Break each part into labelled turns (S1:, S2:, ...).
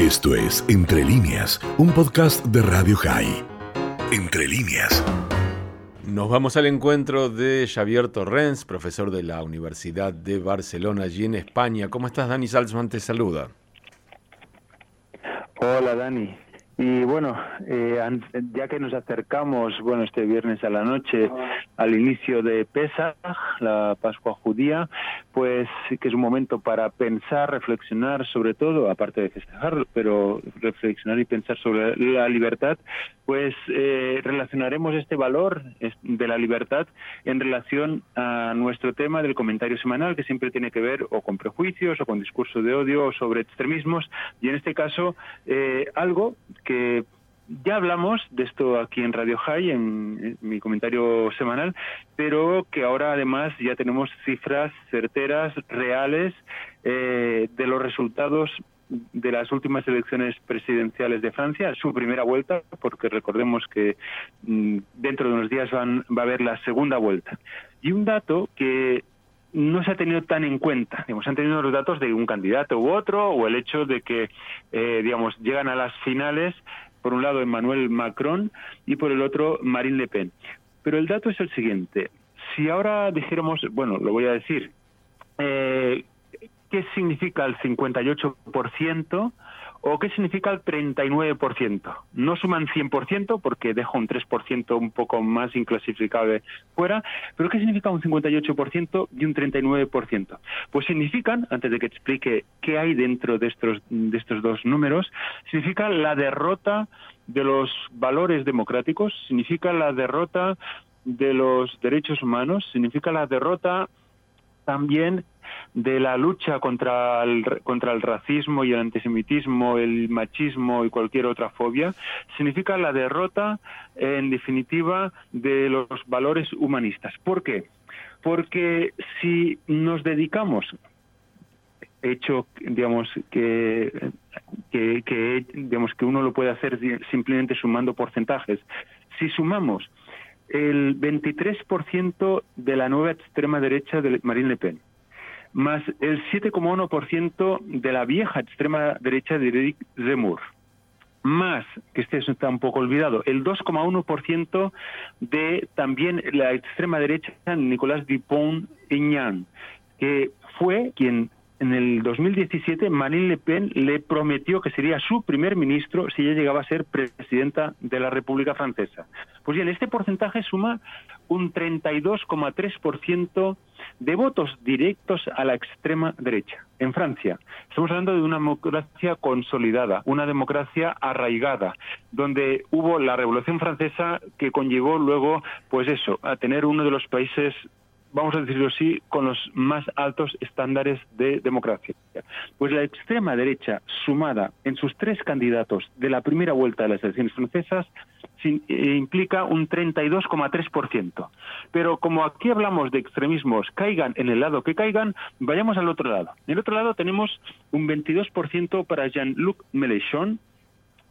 S1: Esto es Entre líneas, un podcast de Radio High. Entre líneas.
S2: Nos vamos al encuentro de Xavier Torrens, profesor de la Universidad de Barcelona, allí en España. ¿Cómo estás, Dani Salzman? Te saluda.
S3: Hola, Dani. Y bueno, eh, ya que nos acercamos, bueno, este viernes a la noche al inicio de Pesach, la Pascua judía, pues que es un momento para pensar, reflexionar sobre todo, aparte de festejar, pero reflexionar y pensar sobre la libertad, pues eh, relacionaremos este valor de la libertad en relación a nuestro tema del comentario semanal, que siempre tiene que ver o con prejuicios o con discurso de odio o sobre extremismos, y en este caso eh, algo ya hablamos de esto aquí en Radio High, en, mi comentario semanal, pero que ahora además ya tenemos cifras certeras, reales, eh, de los resultados de las últimas elecciones presidenciales de Francia, su primera vuelta, porque recordemos que mm, dentro de unos días van, va a haber la segunda vuelta. Y un dato que no se ha tenido tan en cuenta. Digamos, han tenido los datos de un candidato u otro, o el hecho de que, eh, digamos, llegan a las finales, por un lado Emmanuel Macron y por el otro Marine Le Pen. Pero el dato es el siguiente. Si ahora dijéramos, bueno, lo voy a decir, eh, ¿qué significa el 58%? ¿O qué significa el 39%? No suman 100% porque deja un 3% un poco más inclasificable fuera, pero ¿qué significa un 58% y un 39%? Pues significan, antes de que explique qué hay dentro de estos, de estos dos números, significa la derrota de los valores democráticos, significa la derrota de los derechos humanos, significa la derrota también de la lucha contra el, contra el racismo y el antisemitismo, el machismo y cualquier otra fobia, significa la derrota, en definitiva, de los valores humanistas. ¿Por qué? Porque si nos dedicamos hecho digamos que, que, que digamos que uno lo puede hacer simplemente sumando porcentajes si sumamos el 23% de la nueva extrema derecha de Marine Le Pen más el 7,1% de la vieja extrema derecha de Eric Zemmour, más, que este está un poco olvidado, el 2,1% de también la extrema derecha Nicolás Dupont-Aignan, que fue quien en el 2017 Marine Le Pen le prometió que sería su primer ministro si ella llegaba a ser presidenta de la República Francesa. Pues bien, este porcentaje suma un 32,3% de votos directos a la extrema derecha. En Francia, estamos hablando de una democracia consolidada, una democracia arraigada, donde hubo la Revolución Francesa que conllevó luego, pues eso, a tener uno de los países vamos a decirlo así, con los más altos estándares de democracia. Pues la extrema derecha, sumada en sus tres candidatos de la primera vuelta de las elecciones francesas, eh, implica un 32,3%. Pero como aquí hablamos de extremismos, caigan en el lado que caigan, vayamos al otro lado. En el otro lado tenemos un 22% para Jean-Luc Mélenchon,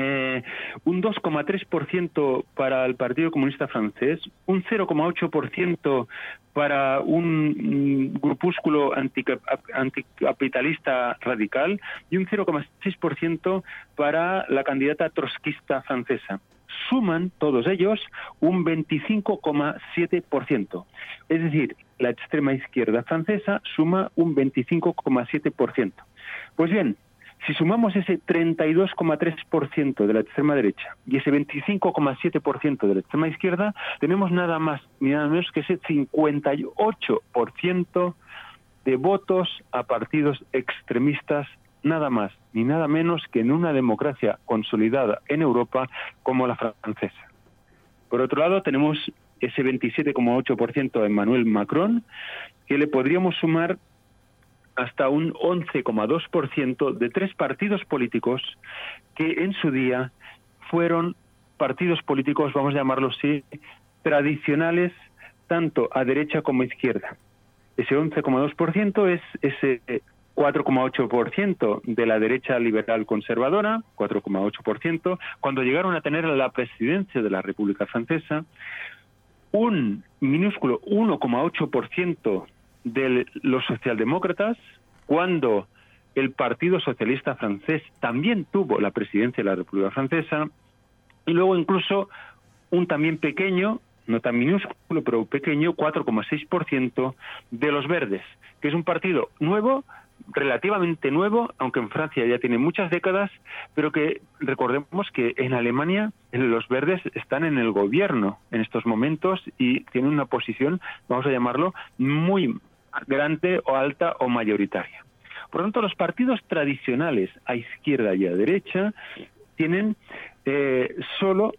S3: eh, un 2,3% para el Partido Comunista Francés, un 0,8% para un grupúsculo anticapitalista radical y un 0,6% para la candidata trotskista francesa. Suman todos ellos un 25,7%. Es decir, la extrema izquierda francesa suma un 25,7%. Pues bien, si sumamos ese 32,3% de la extrema derecha y ese 25,7% de la extrema izquierda, tenemos nada más ni nada menos que ese 58% de votos a partidos extremistas, nada más ni nada menos que en una democracia consolidada en Europa como la francesa. Por otro lado, tenemos ese 27,8% a Emmanuel Macron, que le podríamos sumar hasta un 11,2% de tres partidos políticos que en su día fueron partidos políticos, vamos a llamarlos así, tradicionales tanto a derecha como a izquierda. Ese 11,2% es ese 4,8% de la derecha liberal conservadora, 4,8%, cuando llegaron a tener la presidencia de la República Francesa, un minúsculo 1,8% de los socialdemócratas cuando el Partido Socialista francés también tuvo la presidencia de la República Francesa, y luego incluso un también pequeño, no tan minúsculo, pero pequeño, 4,6% de los verdes, que es un partido nuevo, relativamente nuevo, aunque en Francia ya tiene muchas décadas, pero que recordemos que en Alemania los verdes están en el gobierno en estos momentos y tienen una posición, vamos a llamarlo, muy grande o alta o mayoritaria. Por lo tanto, los partidos tradicionales a izquierda y a derecha tienen eh, solo,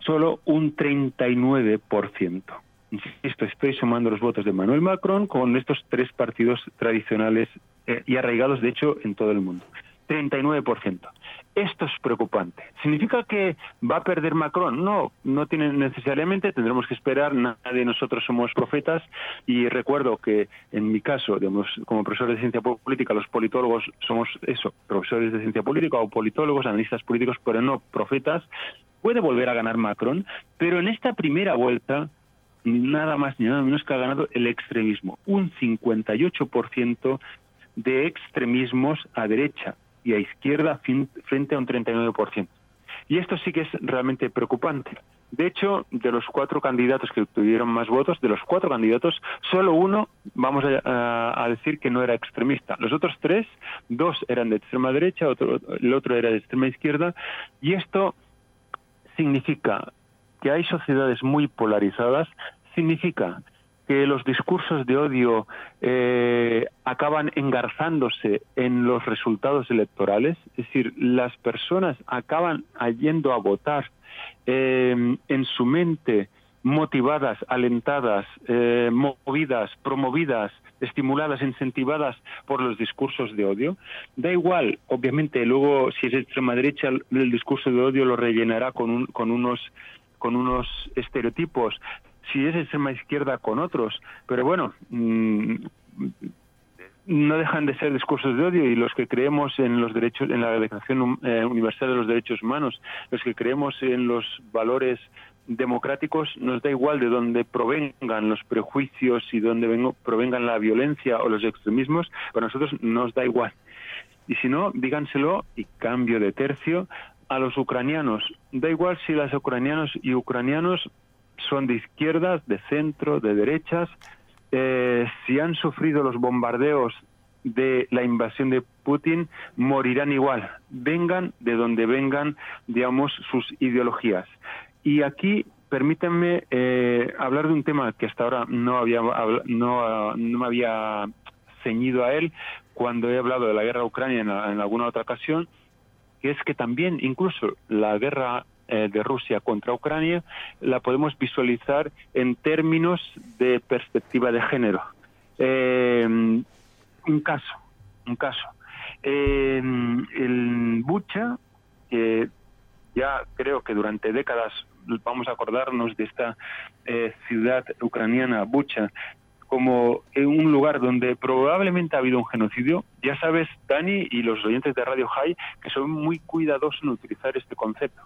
S3: solo un 39%. Insisto, estoy sumando los votos de Manuel Macron con estos tres partidos tradicionales eh, y arraigados, de hecho, en todo el mundo. 39%. Esto es preocupante. ¿Significa que va a perder Macron? No, no tiene necesariamente, tendremos que esperar, nadie de nosotros somos profetas y recuerdo que en mi caso, digamos, como profesor de ciencia política, los politólogos somos eso, profesores de ciencia política o politólogos, analistas políticos, pero no profetas. Puede volver a ganar Macron, pero en esta primera vuelta nada más ni nada menos que ha ganado el extremismo, un 58% de extremismos a derecha y a izquierda frente a un 39%. Y esto sí que es realmente preocupante. De hecho, de los cuatro candidatos que obtuvieron más votos, de los cuatro candidatos, solo uno, vamos a, decir que no era extremista. Los otros tres, dos eran de extrema derecha, otro, el otro era de extrema izquierda, y esto significa que hay sociedades muy polarizadas, significa que los discursos de odio eh, acaban engarzándose en los resultados electorales, es decir, las personas acaban yendo a votar eh, en su mente motivadas, alentadas, eh, movidas, promovidas, estimuladas, incentivadas por los discursos de odio. Da igual, obviamente, luego si es extrema derecha, el discurso de odio lo rellenará con, con unos con unos estereotipos si es extrema izquierda con otros. Pero bueno, mm, no dejan de ser discursos de odio y los que creemos en los derechos, en la Declaración eh, Universal de los Derechos Humanos, los que creemos en los valores democráticos, nos da igual de dónde provengan los prejuicios y dónde provengan la violencia o los extremismos, para nosotros nos da igual. Y si no, díganselo y cambio de tercio a los ucranianos. Da igual si las ucranianos y ucranianos son de izquierdas, de centro, de derechas. Eh, si han sufrido los bombardeos de la invasión de Putin, morirán igual, vengan de donde vengan, digamos, sus ideologías. Y aquí permítanme eh, hablar de un tema que hasta ahora no había no, me había ceñido a él cuando he hablado de la guerra ucrania en, en alguna otra ocasión, que es que también incluso la guerra eh, de Rusia contra Ucrania la podemos visualizar en términos de perspectiva de género. Eh, un caso, un caso. en Bucha, ya creo que durante décadas vamos a acordarnos de esta eh, ciudad ucraniana, Bucha, como un lugar donde probablemente ha habido un genocidio. Ya sabes, Dani y los oyentes de Radio High, que son muy cuidadosos en utilizar este concepto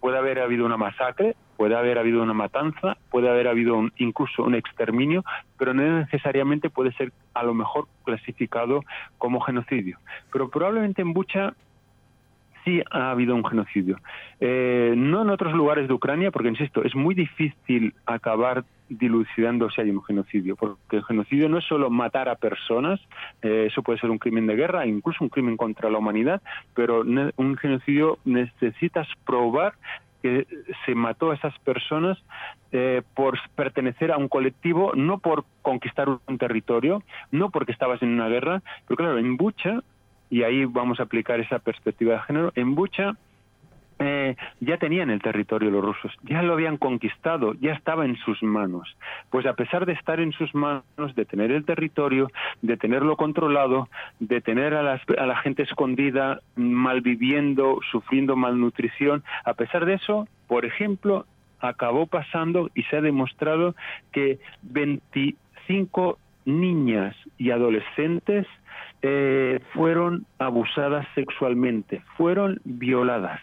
S3: puede haber habido una masacre, puede haber habido una matanza, puede haber habido incluso un exterminio, pero no necesariamente puede ser a lo mejor clasificado como genocidio. Pero probablemente en Bucha sí ha habido un genocidio. Eh, no en otros lugares de Ucrania, porque insisto, es muy difícil acabar dilucidando si hay un genocidio, porque el genocidio no es solo matar a personas, eh, eso puede ser un crimen de guerra, incluso un crimen contra la humanidad, pero un genocidio necesitas probar que se mató a esas personas eh, por pertenecer a un colectivo, no por conquistar un territorio, no porque estabas en una guerra, pero claro, en Bucha, y ahí vamos a aplicar esa perspectiva de género, en Bucha eh, ya tenían el territorio los rusos, ya lo habían conquistado, ya estaba en sus manos. Pues a pesar de estar en sus manos, de tener el territorio, de tenerlo controlado, de tener a, a la gente escondida, malviviendo, sufriendo malnutrición, a pesar de eso, por ejemplo, acabó pasando y se ha demostrado que 25 niñas y adolescentes eh, fueron abusadas sexualmente, fueron violadas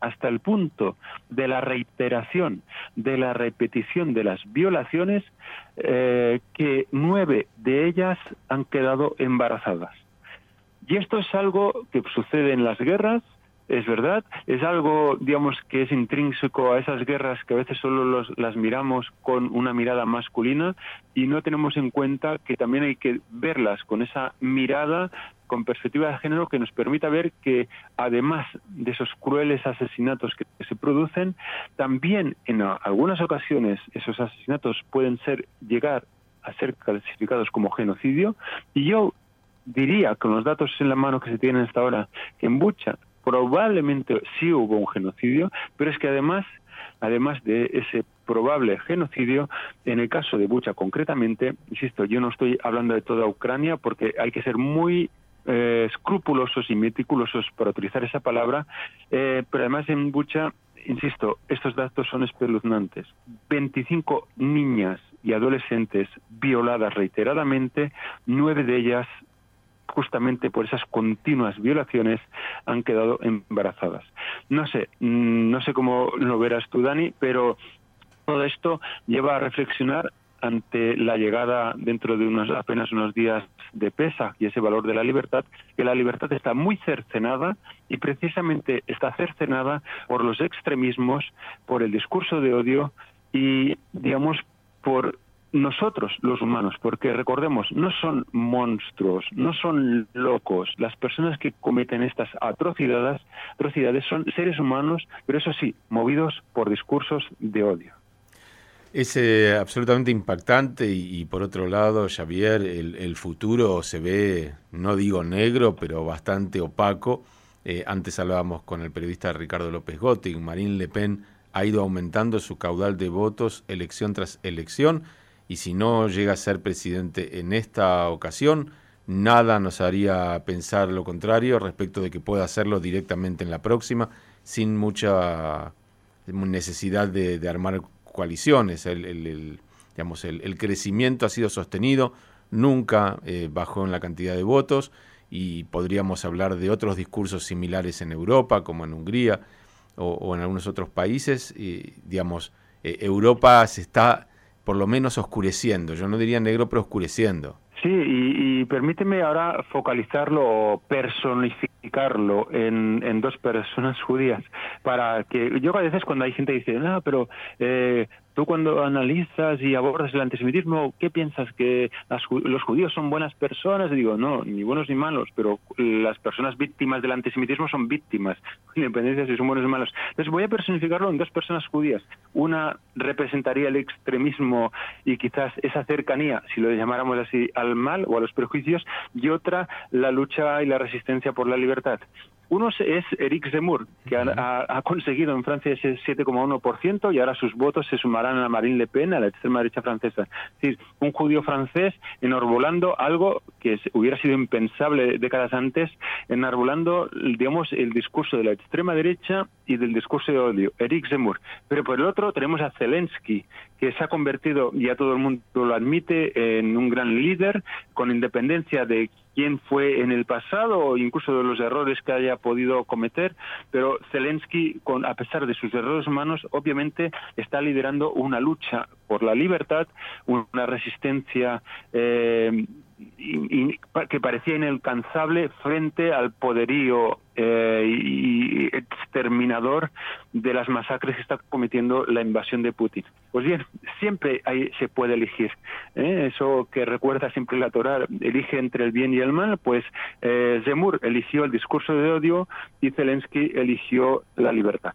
S3: hasta el punto de la reiteración, de la repetición de las violaciones, eh, que nueve de ellas han quedado embarazadas. Y esto es algo que sucede en las guerras, es verdad, es algo, digamos, que es intrínseco a esas guerras que a veces solo los, las miramos con una mirada masculina y no tenemos en cuenta que también hay que verlas con esa mirada con perspectiva de género que nos permita ver que además de esos crueles asesinatos que se producen, también en algunas ocasiones esos asesinatos pueden ser llegar a ser clasificados como genocidio. Y yo diría con los datos en la mano que se tienen hasta ahora que en Bucha probablemente sí hubo un genocidio, pero es que además, además de ese probable genocidio, en el caso de Bucha concretamente, insisto, yo no estoy hablando de toda Ucrania porque hay que ser muy eh, escrupulosos y meticulosos para utilizar esa palabra, eh, pero además en Bucha, insisto, estos datos son espeluznantes. 25 niñas y adolescentes violadas reiteradamente, nueve de ellas justamente por esas continuas violaciones han quedado embarazadas. No sé, mm, no sé cómo lo verás tú, Dani, pero todo esto lleva a reflexionar ante la llegada dentro de unos apenas unos días de pesa y ese valor de la libertad, que la libertad está muy cercenada y precisamente está cercenada por los extremismos, por el discurso de odio y, digamos, por nosotros los humanos, porque recordemos, no son monstruos, no son locos. Las personas que cometen estas atrocidades, son seres humanos, pero eso sí, movidos por discursos de odio.
S2: Es eh, absolutamente impactante y, por otro lado, Javier, el, futuro se ve, no digo negro, pero bastante opaco. Eh, antes hablábamos con el periodista Ricardo López Gotti, Marine Le Pen ha ido aumentando su caudal de votos elección tras elección y si no llega a ser presidente en esta ocasión, nada nos haría pensar lo contrario respecto de que pueda hacerlo directamente en la próxima, sin mucha necesidad de, armar coaliciones. El, digamos, el, crecimiento ha sido sostenido, nunca eh, bajó en la cantidad de votos y podríamos hablar de otros discursos similares en Europa, como en Hungría o, en algunos otros países. Y, digamos, eh, Europa se está por lo menos oscureciendo. Yo no diría negro, pero oscureciendo.
S3: Sí, y, permíteme ahora focalizarlo o personificarlo en, dos personas judías, para que yo a veces cuando hay gente que dice, no, pero eh, Tú cuando analizas y abordas el antisemitismo, ¿qué piensas? ¿Que los judíos son buenas personas? digo, no, ni buenos ni malos, pero las personas víctimas del antisemitismo son víctimas, independencia si son buenos o malos. Entonces voy a personificarlo en dos personas judías. Una representaría el extremismo y quizás esa cercanía, si lo llamáramos así, al mal o a los prejuicios, y otra la lucha y la resistencia por la libertad. Uno es Eric Zemmour, que ha, conseguido en Francia ese 7,1% y ahora sus votos se sumarán a Marine Le Pen, a la extrema derecha francesa. Es decir, un judío francés enarbolando algo que hubiera sido impensable décadas antes, enarbolando, digamos, el discurso de la extrema derecha y del discurso de odio, Eric Zemmour. Pero por el otro tenemos a Zelensky, que se ha convertido, ya todo el mundo lo admite, en un gran líder, con independencia de quién fue en el pasado o incluso de los errores que haya podido cometer, pero Zelensky, con, a pesar de sus errores humanos, obviamente está liderando una lucha por la libertad, una resistencia eh, que parecía inalcanzable frente al poderío eh, y exterminador de las masacres que está cometiendo la invasión de Putin. Pues bien, siempre hay, se puede elegir. ¿eh? Eso que recuerda siempre la Torah, elige entre el bien y el mal, pues eh, Zemur eligió el discurso de odio y Zelensky eligió la libertad.